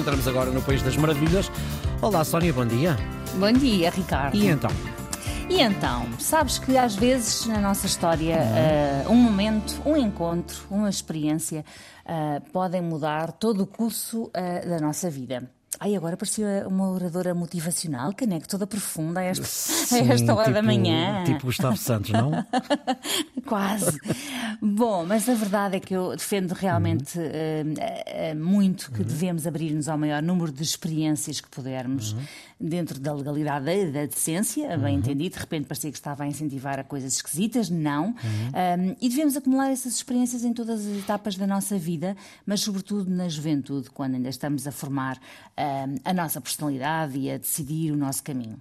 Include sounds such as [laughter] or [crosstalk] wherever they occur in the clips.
entramos agora no País das Maravilhas. Olá, Sónia, bom dia. Bom dia, Ricardo. E então? E então, sabes que às vezes na nossa história uh, um momento, um encontro, uma experiência uh, podem mudar todo o curso uh, da nossa vida. Ai, agora parecia uma oradora motivacional, caneco, toda profunda a esta, Sim, a esta hora tipo, da manhã. Tipo Gustavo Santos, não? [laughs] Quase. Bom, mas a verdade é que eu defendo realmente Uhum. uh, uh, muito que devemos abrir-nos ao maior número de experiências que pudermos, Uhum. dentro da legalidade e da decência, bem entendido. De repente parecia que estava a incentivar a coisas esquisitas. Não. Uhum. Um, e devemos acumular essas experiências em todas as etapas da nossa vida, mas sobretudo na juventude, quando ainda estamos a formar a nossa personalidade e a decidir o nosso caminho.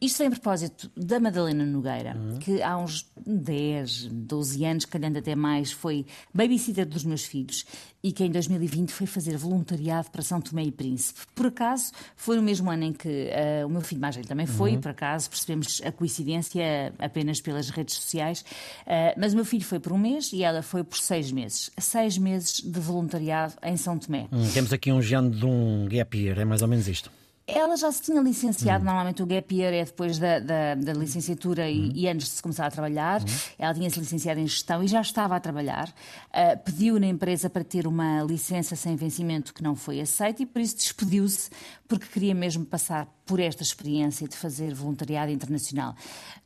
Isto vem a propósito da Madalena Nogueira, que há uns 10, 12 anos, calhando até mais, foi babysitter dos meus filhos e que em 2020 foi fazer voluntariado para São Tomé e Príncipe. Por acaso, foi no mesmo ano em que uh, o meu filho mais velho também foi, por acaso percebemos a coincidência apenas pelas redes sociais, uh, mas o meu filho foi por um mês e ela foi por seis meses. Seis meses de voluntariado em São Tomé. Hum, temos aqui um género de um gap year, é mais ou menos isto. Ela já se tinha licenciado, normalmente o gap year é depois da, da, da licenciatura e, e, antes de se começar a trabalhar. Ela tinha-se licenciado em gestão e já estava a trabalhar. Uh, pediu na empresa para ter uma licença sem vencimento que não foi aceita e por isso despediu-se porque queria mesmo passar por esta experiência de fazer voluntariado internacional.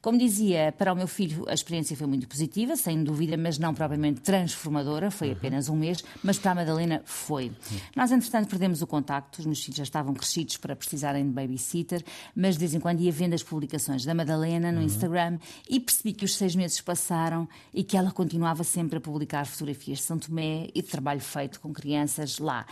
Como dizia, para o meu filho a experiência foi muito positiva, sem dúvida, mas não propriamente transformadora, foi apenas um mês, mas para a Madalena foi. Nós, entretanto, perdemos o contacto, os meus filhos já estavam crescidos para precisarem de babysitter, mas de vez em quando ia vendo as publicações da Madalena no Instagram e percebi que os seis meses passaram e que ela continuava sempre a publicar fotografias de São Tomé e de trabalho feito com crianças lá.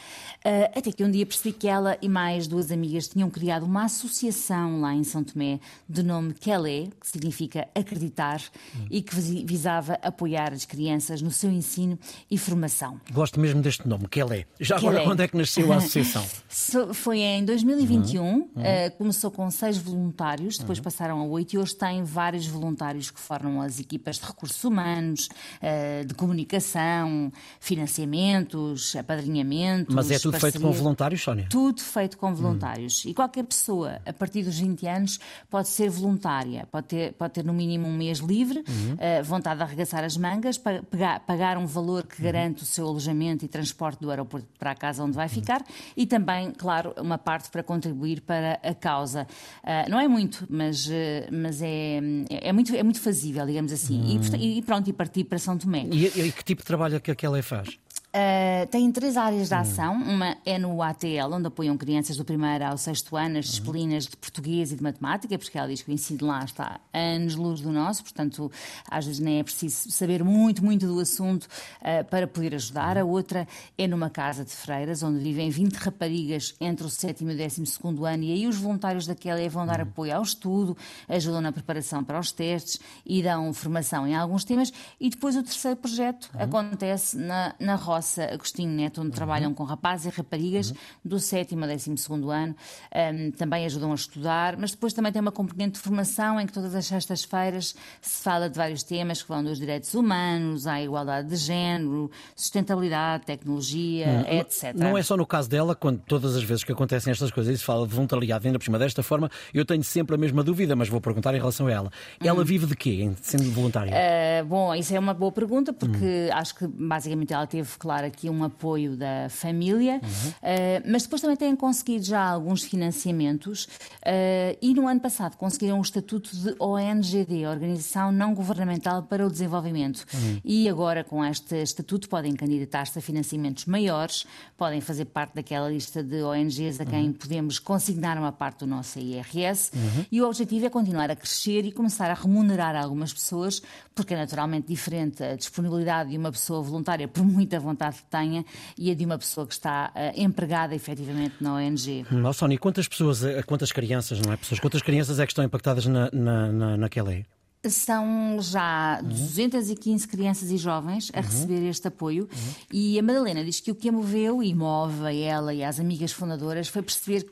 Uh, até que um dia percebi que ela e mais duas amigas tinham criado uma associação lá em São Tomé de nome Kelé, que significa acreditar, hum. e que visava apoiar as crianças no seu ensino e formação. Gosto mesmo deste nome, Kelé. Já Kelé. agora, quando é que nasceu a associação? [laughs] Foi em 2021, uhum. uh, começou com seis voluntários, depois uhum. passaram a oito e hoje tem vários voluntários que formam as equipas de recursos humanos, uh, de comunicação, financiamentos, apadrinhamentos. Mas é tudo parcerias. feito com voluntários, Sónia? Tudo feito com voluntários. Uhum. E qualquer pessoa, a partir dos 20 anos, pode ser voluntária, pode ter, pode ter no mínimo um mês livre, uh, vontade de arregaçar as mangas, pagar, pagar um valor que garante o seu alojamento e transporte do aeroporto para a casa onde vai ficar e também, claro, uma parte para contribuir para a causa. Uh, não é muito, mas, uh, mas é, é, muito, é muito fazível, digamos assim. E, e, pronto, e partir para São Tomé. E, e que tipo de trabalho é que aquela faz? Uh, tem três áreas de ação. Uma é no ATL, onde apoiam crianças do primeiro ao sexto ano as disciplinas de português e de matemática, porque ela diz que o ensino lá está anos-luz do nosso, portanto, às vezes nem é preciso saber muito, muito do assunto uh, para poder ajudar. A outra é numa casa de freiras, onde vivem 20 raparigas entre o sétimo e o décimo segundo ano, e aí os voluntários daquela vão dar apoio ao estudo, ajudam na preparação para os testes e dão formação em alguns temas. E depois o terceiro projeto acontece na, na roça Agostinho Neto, onde uhum. trabalham com rapazes e raparigas uhum. do sétimo a décimo segundo ano. Um, também ajudam a estudar, mas depois também tem uma componente de formação em que todas as sextas-feiras se fala de vários temas que vão dos direitos humanos à igualdade de género, sustentabilidade, tecnologia, uhum. etc. Não é só no caso dela, quando todas as vezes que acontecem estas coisas e se fala de voluntariado ainda por cima desta forma, eu tenho sempre a mesma dúvida, mas vou perguntar em relação a ela. Ela vive de quê, sendo voluntária? Uh, bom, isso é uma boa pergunta, porque acho que basicamente ela teve, claro, aqui um apoio da família, uhum. uh, mas depois também têm conseguido já alguns financiamentos uh, e no ano passado conseguiram o estatuto de ONGD, Organização Não Governamental para o Desenvolvimento. Uhum. E agora, com este estatuto, podem candidatar-se a financiamentos maiores, podem fazer parte daquela lista de ONGs a quem uhum. podemos consignar uma parte do nosso IRS. E o objetivo é continuar a crescer e começar a remunerar algumas pessoas, porque é naturalmente diferente a disponibilidade de uma pessoa voluntária, por muita vontade que tenha, e a de uma pessoa que está uh, empregada efetivamente na ONG. Não, Sónia, quantas pessoas, quantas crianças, não é pessoas, quantas crianças é que estão impactadas na, na, na, naquela lei? São já uhum. 215 crianças e jovens a uhum. receber este apoio e a Madalena diz que o que a moveu e move a ela e às amigas fundadoras foi perceber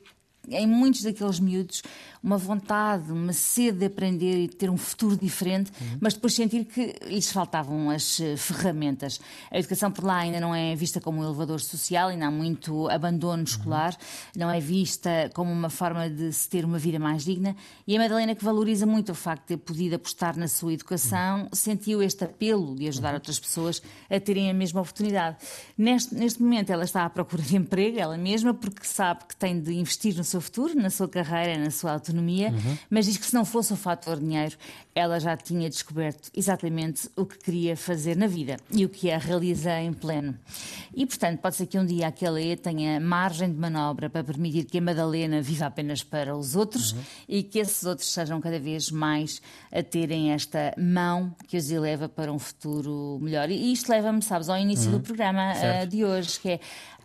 em muitos daqueles miúdos uma vontade, uma sede de aprender e de ter um futuro diferente, uhum. mas depois sentir que lhes faltavam as eh, ferramentas. A educação por lá ainda não é vista como um elevador social, ainda há muito abandono escolar, não é vista como uma forma de se ter uma vida mais digna. E a Madalena, que valoriza muito o facto de ter podido apostar na sua educação, uhum. sentiu este apelo de ajudar outras pessoas a terem a mesma oportunidade. Neste, neste momento, ela está à procura de emprego, ela mesma, porque sabe que tem de investir no seu futuro, na sua carreira, na sua autonomia uhum. mas diz que se não fosse o fator dinheiro, ela já tinha descoberto exatamente o que queria fazer na vida e o que a realiza em pleno. E, portanto, pode ser que um dia aquela E tenha margem de manobra para permitir que a Madalena viva apenas para os outros uhum. e que esses outros sejam cada vez mais a terem esta mão que os eleva para um futuro melhor. E isto leva-me, sabes, ao início uhum. do programa uh, de hoje, que é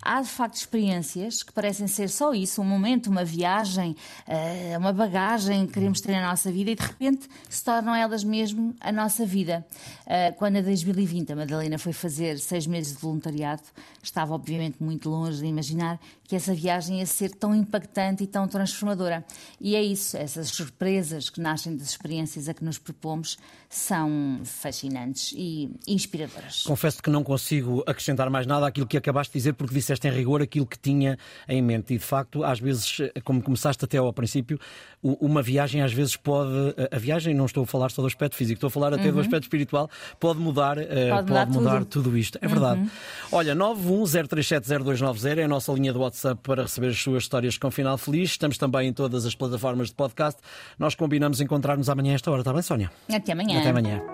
há de facto experiências que parecem ser só isso, um momento, uma viagem, uh, uma bagagem que queremos ter na nossa vida e de repente se tornam elas mesmo a nossa vida. Uh, quando em 2020 a Madalena foi fazer seis meses de voluntariado, estava obviamente muito longe de imaginar que essa viagem ia ser tão impactante e tão transformadora. E é isso, essas surpresas que nascem das experiências a que nos propomos são fascinantes e inspiradoras. Confesso que não consigo acrescentar mais nada àquilo que acabaste de dizer, porque disseste em rigor aquilo que tinha em mente. E de facto, às vezes, como começaste até ao princípio, uma viagem às vezes pode. A viagem, não estou a falar só do aspecto físico, estou a falar até uhum. do aspecto espiritual, pode mudar, eh, pode mudar, pode mudar tudo. tudo. isto. É verdade. Uhum. Olha, 910370290 é a nossa linha do WhatsApp para receber as suas histórias com final feliz. Estamos também em todas as plataformas de podcast. Nós combinamos encontrar-nos amanhã a esta hora, está bem, Sónia? Até amanhã. Até amanhã.